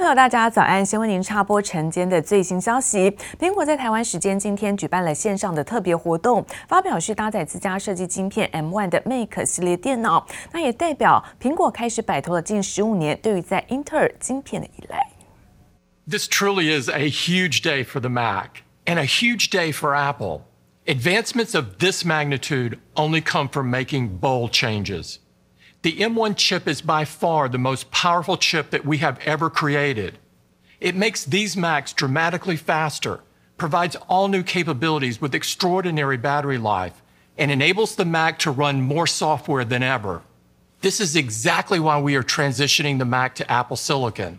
朋友，大家早安！先为您插播晨间的最新消息。苹果在台湾时间今天举办了线上的特别活动，发表是搭载自家设计晶片 M1 的 Mac 系列电脑，那也代表苹果开始摆脱了近十五年对于在英特尔晶片的依赖。This truly is a huge day for the Mac and a huge day for Apple. Advancements of this magnitude only come from making bold changes. The M1 chip is by far the most powerful chip that we have ever created. It makes these Macs dramatically faster, provides all new capabilities with extraordinary battery life, and enables the Mac to run more software than ever. This is exactly why we are transitioning the Mac to Apple Silicon.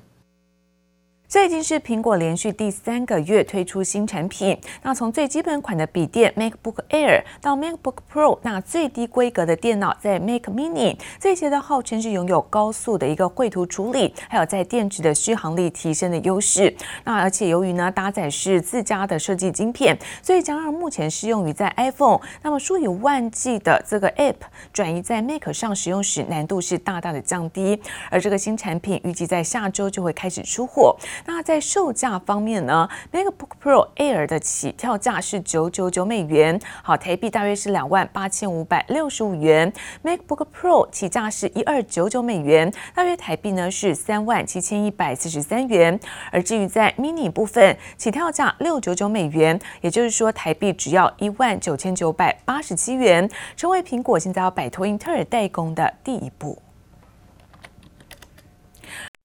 这已经是苹果连续第三个月推出新产品。那从最基本款的笔电 MacBook Air 到 MacBook Pro，那最低规格的电脑在 Mac Mini，这些都号称是拥有高速的一个绘图处理，还有在电池的续航力提升的优势。那而且由于呢搭载是自家的设计晶片，所以将让目前适用于在 iPhone，那么数以万计的这个 App 转移在 Mac 上使用时，难度是大大的降低。而这个新产品预计在下周就会开始出货。那在售价方面呢，MacBook Pro Air 的起跳价是九九九美元，好，台币大约是两万八千五百六十五元；MacBook Pro 起价是一二九九美元，大约台币呢是三万七千一百四十三元。而至于在 Mini 部分，起跳价六九九美元，也就是说台币只要一万九千九百八十七元，成为苹果现在要摆脱英特尔代工的第一步。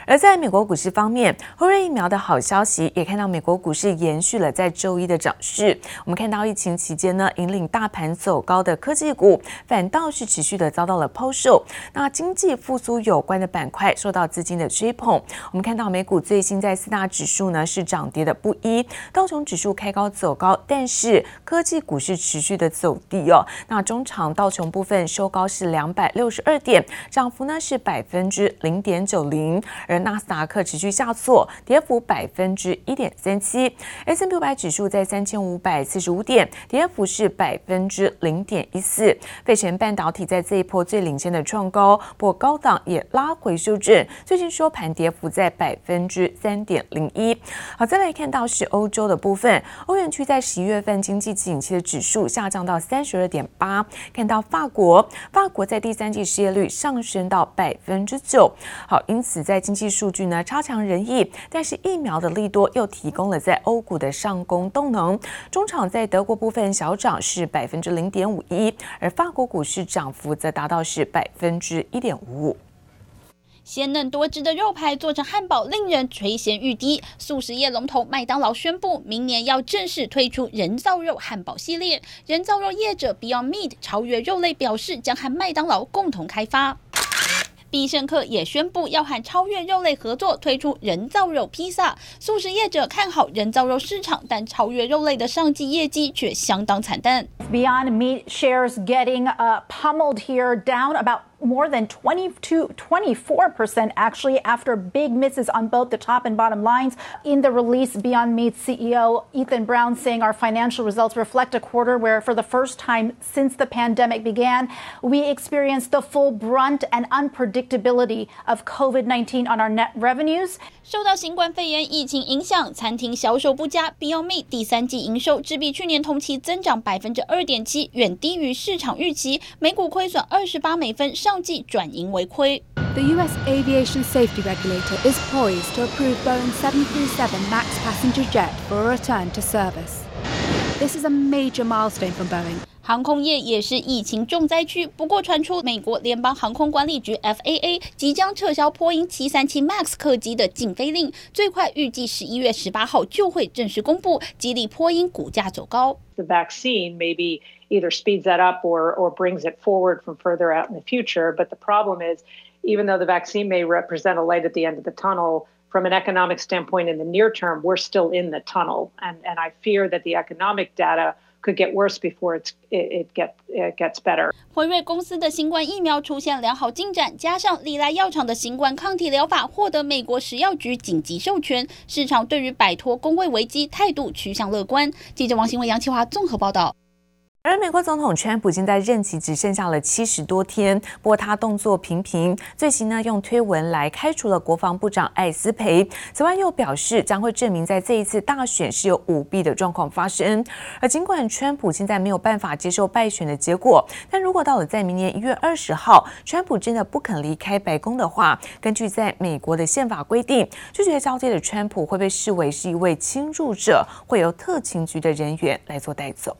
而在美国股市方面，辉瑞疫苗的好消息也看到美国股市延续了在周一的涨势。我们看到疫情期间呢，引领大盘走高的科技股，反倒是持续的遭到了抛售。那经济复苏有关的板块受到资金的追捧。我们看到美股最新在四大指数呢是涨跌的不一，道琼指数开高走高，但是科技股是持续的走低哦。那中场道琼部分收高是两百六十二点，涨幅呢是百分之零点九零，纳斯达克持续下挫，跌幅百分之一点三七。S&P 五百指数在三千五百四十五点，跌幅是百分之零点一四。费城半导体在这一波最领先的创高，不过高档也拉回修正，最近收盘跌幅在百分之三点零一。好，再来看到是欧洲的部分，欧元区在十一月份经济景气的指数下降到三十二点八。看到法国，法国在第三季失业率上升到百分之九。好，因此在经济数据呢差强人意，但是疫苗的利多又提供了在欧股的上攻动能。中场在德国部分小涨是百分之零点五一，而法国股市涨幅则达到是百分之一点五五。鲜嫩多汁的肉排做成汉堡，令人垂涎欲滴。速食业龙头麦当劳宣布，明年要正式推出人造肉汉堡系列。人造肉业者 Beyond Meat 超越肉类表示，将和麦当劳共同开发。必胜客也宣布要和超越肉类合作推出人造肉披萨。素食业者看好人造肉市场，但超越肉类的上季业绩却相当惨淡。Beyond Meat shares getting uh, pummeled here, down about. more than 22, 24% actually after big misses on both the top and bottom lines. In the release, Beyond Meat CEO Ethan Brown saying our financial results reflect a quarter where, for the first time since the pandemic began, we experienced the full brunt and unpredictability of COVID 19 on our net revenues. 受到新冠肺炎疫情影响，餐厅销售不佳。Beyond Meat 第三季营收只比去年同期增长百分之二点七，远低于市场预期，每股亏损二十八美分。 上季转盈为亏。The U.S. Aviation Safety Regulator is poised to approve Boeing 737 MAX passenger jet for a return to service. This is a major milestone for Boeing. 航空业也是疫情重灾区，不过传出美国联邦航空管理局 FAA 即将撤销波音737 MAX 客机的禁飞令，最快预计十一月十八号就会正式公布，激励波音股价走高。The vaccine maybe either speeds that up or or brings it forward from further out in the future, but the problem is, even though the vaccine may represent a light at the end of the tunnel, from an economic standpoint in the near term, we're still in the tunnel, and and I fear that the economic data. Could get worse before it's it it get it gets better。辉瑞公司的新冠疫苗出现良好进展，加上礼来药厂的新冠抗体疗法获得美国食药局紧急授权，市场对于摆脱公卫危机态度趋向乐观。记者王新伟、杨启华综合报道。 而美国总统川普现在任期只剩下了七十多天，不过他动作频频，最新呢用推文来开除了国防部长艾斯培。此外又表示将会证明在这一次大选是有舞弊的状况发生。而尽管川普现在没有办法接受败选的结果，但如果到了在明年一月二十号，川普真的不肯离开白宫的话，根据在美国的宪法规定，拒绝交接的川普会被视为是一位侵入者，会由特勤局的人员来做带走。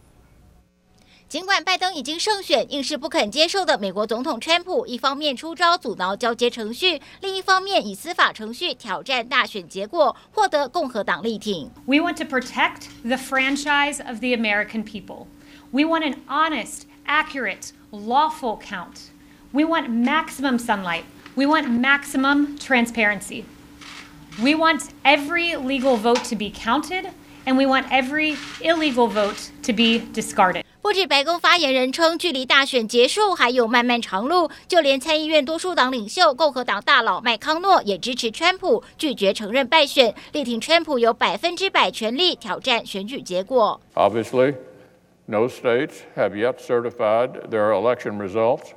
尽管拜登已经胜选，硬是不肯接受的美国总统川普，一方面出招阻挠交接程序，另一方面以司法程序挑战大选结果，获得共和党力挺。We want to protect the franchise of the American people. We want an honest, accurate, lawful count. We want maximum sunlight. We want maximum transparency. We want every legal vote to be counted, and we want every illegal vote to be discarded. 不止白宫发言人称，距离大选结束还有漫漫长路，就连参议院多数党领袖共和党大佬麦康诺也支持川普，拒绝承认败选，力挺川普有百分之百权利挑战选举结果。Obviously, no states have yet certified their election results.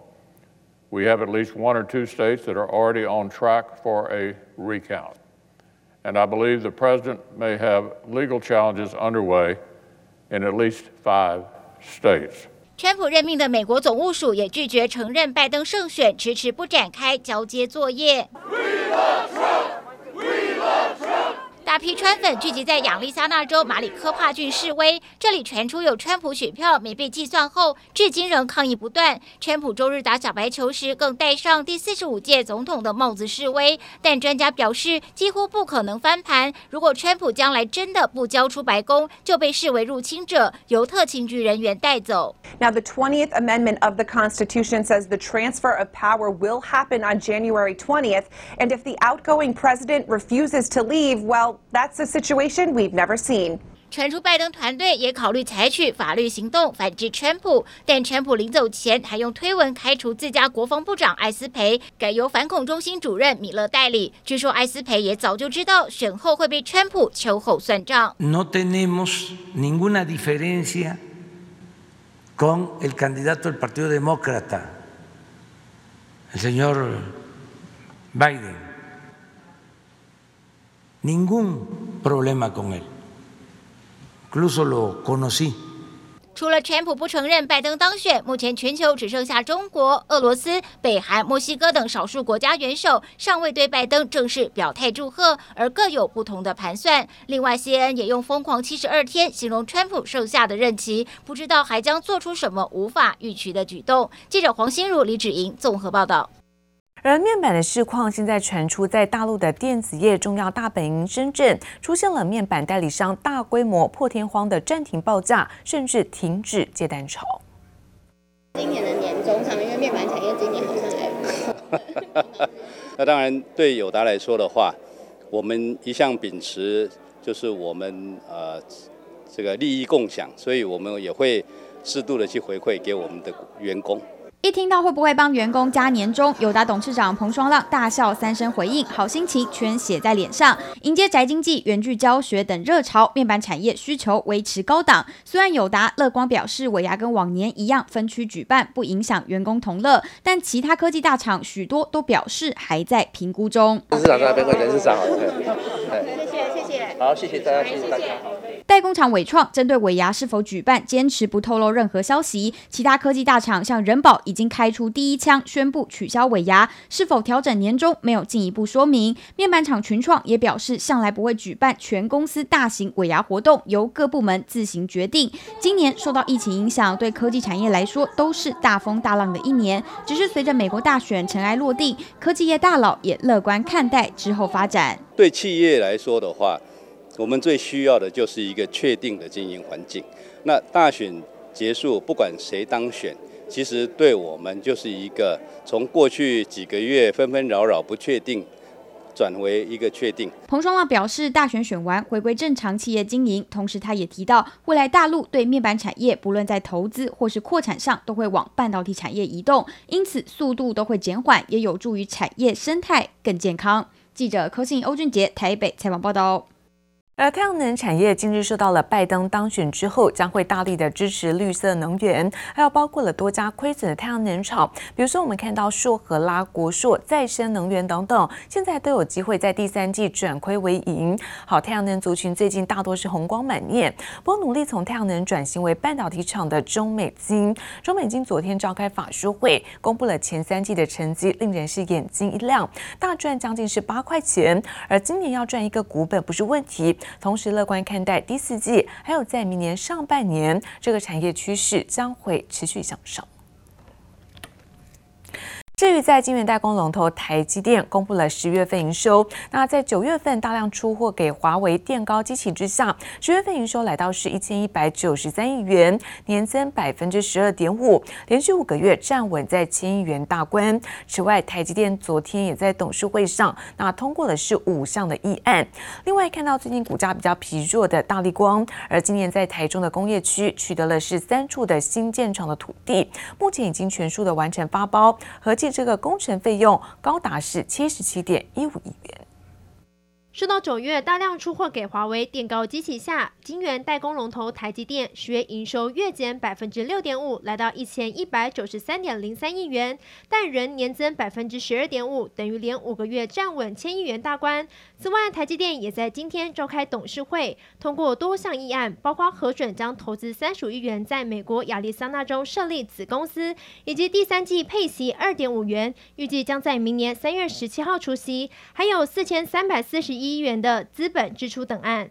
We have at least one or two states that are already on track for a recount. And I believe the president may have legal challenges underway in at least five. 川普任命的美国总务署也拒绝承认拜登胜选，迟迟不展开交接作业。批川粉聚集在亚利桑那州马里科帕郡示威，这里传出有川普选票没被计算后，至今仍抗议不断。川普周日打小白球时，更戴上第四十五届总统的帽子示威。但专家表示，几乎不可能翻盘。如果川普将来真的不交出白宫，就被视为入侵者，由特勤局人员带走。Now, the 20th Amendment of the Constitution says the transfer of power will happen on January 20th, and if the outgoing president refuses to leave, well. That's a situation we've never seen. 传出拜登团队也考虑采取法律行动反制川普，但川普临走前还用推文开除自家国防部长艾斯培，改由反恐中心主任米勒代理。据说艾斯培也早就知道选后会被川普秋后算账。No tenemos ninguna diferencia con el candidato del Partido Demócrata, el señor Biden. 除了川普不承认拜登当选，目前全球只剩下中国、俄罗斯、北韩、墨西哥等少数国家元首尚未对拜登正式表态祝贺，而各有不同的盘算。另外，CNN 也用“疯狂七十二天”形容川普剩下的任期，不知道还将做出什么无法预期的举动。记者黄心如、李芷莹综合报道。而面板的市况现在传出，在大陆的电子业重要大本营深圳出现了面板代理商大规模破天荒的暂停报价，甚至停止接单潮。今年的年终上，因为面板产业今年好像还不错。那当然，对友达来说的话，我们一向秉持就是我们呃这个利益共享，所以我们也会适度的去回馈给我们的员工。一听到会不会帮员工加年终，友达董事长彭双浪大笑三声回应，好心情全写在脸上。迎接宅经济、远距教学等热潮，面板产业需求维持高档。虽然友达乐观表示尾牙跟往年一样分区举办，不影响员工同乐，但其他科技大厂许多都表示还在评估中。董事长在那边会人事长，谢谢，好，谢谢大家，谢谢大家。代工厂伟创针对尾牙是否举办，坚持不透露任何消息。其他科技大厂像人保已经开出第一枪，宣布取消尾牙，是否调整年终没有进一步说明。面板厂群创也表示，向来不会举办全公司大型尾牙活动，由各部门自行决定。今年受到疫情影响，对科技产业来说都是大风大浪的一年。只是随着美国大选尘埃落定，科技业大佬也乐观看待之后发展。对企业来说的话。我们最需要的就是一个确定的经营环境。那大选结束，不管谁当选，其实对我们就是一个从过去几个月纷纷扰扰不确定，转为一个确定。彭双浪表示，大选选完回归正常企业经营，同时他也提到，未来大陆对面板产业不论在投资或是扩产上，都会往半导体产业移动，因此速度都会减缓，也有助于产业生态更健康。记者柯信欧俊杰台北采访报道。而太阳能产业近日受到了拜登当选之后，将会大力的支持绿色能源，还有包括了多家亏损的太阳能厂，比如说我们看到硕和、拉国硕、再生能源等等，现在都有机会在第三季转亏为盈。好，太阳能族群最近大多是红光满面，不过努力从太阳能转型为半导体厂的中美晶，中美晶昨天召开法说会，公布了前三季的成绩，令人是眼睛一亮，大赚将近是八块钱，而今年要赚一个股本不是问题。同时乐观看待第四季，还有在明年上半年，这个产业趋势将会持续向上。至于在晶圆代工龙头台积电公布了十月份营收，那在九月份大量出货给华为电高基期之下，十月份营收来到是一千一百九十三亿元，年增百分之十二点五，连续五个月站稳在千亿元大关。此外，台积电昨天也在董事会上那通过的是五项的议案。另外，看到最近股价比较疲弱的大力光，而今年在台中的工业区取得了是三处的新建厂的土地，目前已经全数的完成发包，合计。这个工程费用高达是七十七点一五亿元。受到九月大量出货给华为电高机器下，晶圆代工龙头台积电十月营收月减百分之六点五，来到一千一百九十三点零三亿元，但仍年增百分之十二点五，等于连五个月站稳千亿元大关。此外，台积电也在今天召开董事会，通过多项议案，包括核准将投资三十亿元在美国亚利桑那州设立子公司，以及第三季配息二点五元，预计将在明年三月十七号除息，还有四千三百四十一。一元的资本支出等案。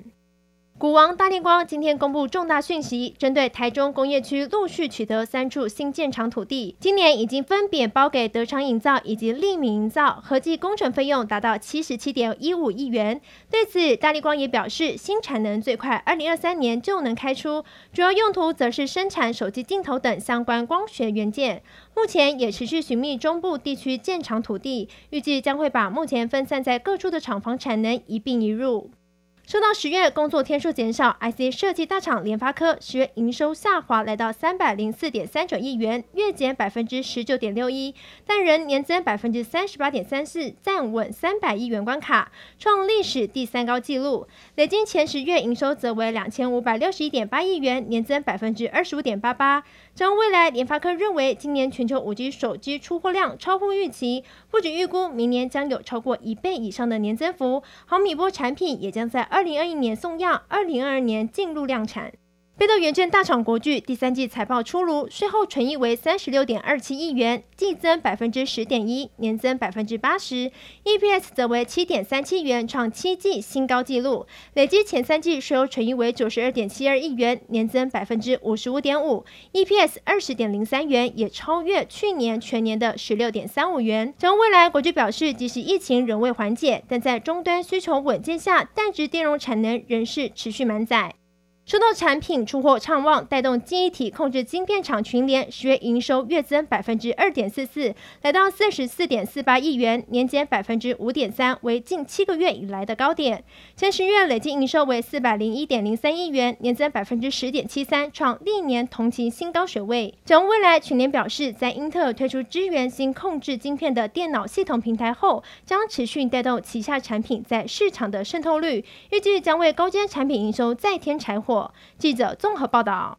股王大立光今天公布重大讯息，针对台中工业区陆续取得三处新建厂土地，今年已经分别包给德昌营造以及立明营造，合计工程费用达到七十七点一五亿元。对此，大立光也表示，新产能最快二零二三年就能开出，主要用途则是生产手机镜头等相关光学元件。目前也持续寻觅中部地区建厂土地，预计将会把目前分散在各处的厂房产能一并移入。受到十月工作天数减少，IC 设计大厂联发科十月营收下滑，来到三百零四点三九亿元，月减百分之十九点六一，但仍年增百分之三十八点三四，站稳三百亿元关卡，创历史第三高纪录。累计前十月营收则为两千五百六十一点八亿元，年增百分之二十五点八八。展望未来，联发科认为今年全球五 G 手机出货量超乎预期，不仅预估明年将有超过一倍以上的年增幅，毫米波产品也将在二二零二一年送样，二零二二年进入量产。被动元件大厂国巨第三季财报出炉，税后纯益为三十六点二七亿元，季增百分之十点一，年增百分之八十，EPS 则为七点三七元，创七季新高纪录。累计前三季税后纯益为九十二点七二亿元，年增百分之五十五点五，EPS 二十点零三元，也超越去年全年的十六点三五元。展望未来，国巨表示，即使疫情仍未缓解，但在终端需求稳健下，氮质电容产能仍是持续满载。受到产品出货畅旺，带动记忆体控制晶片厂群联十月营收月增百分之二点四四，来到四十四点四八亿元，年减百分之五点三，为近七个月以来的高点。前十月累计营收为四百零一点零三亿元，年增百分之十点七三，创历年同期新高水位。展望未来，群联表示，在英特尔推出支援新控制晶片的电脑系统平台后，将持续带动旗下产品在市场的渗透率，预计将为高阶产品营收再添柴火。记者综合报道。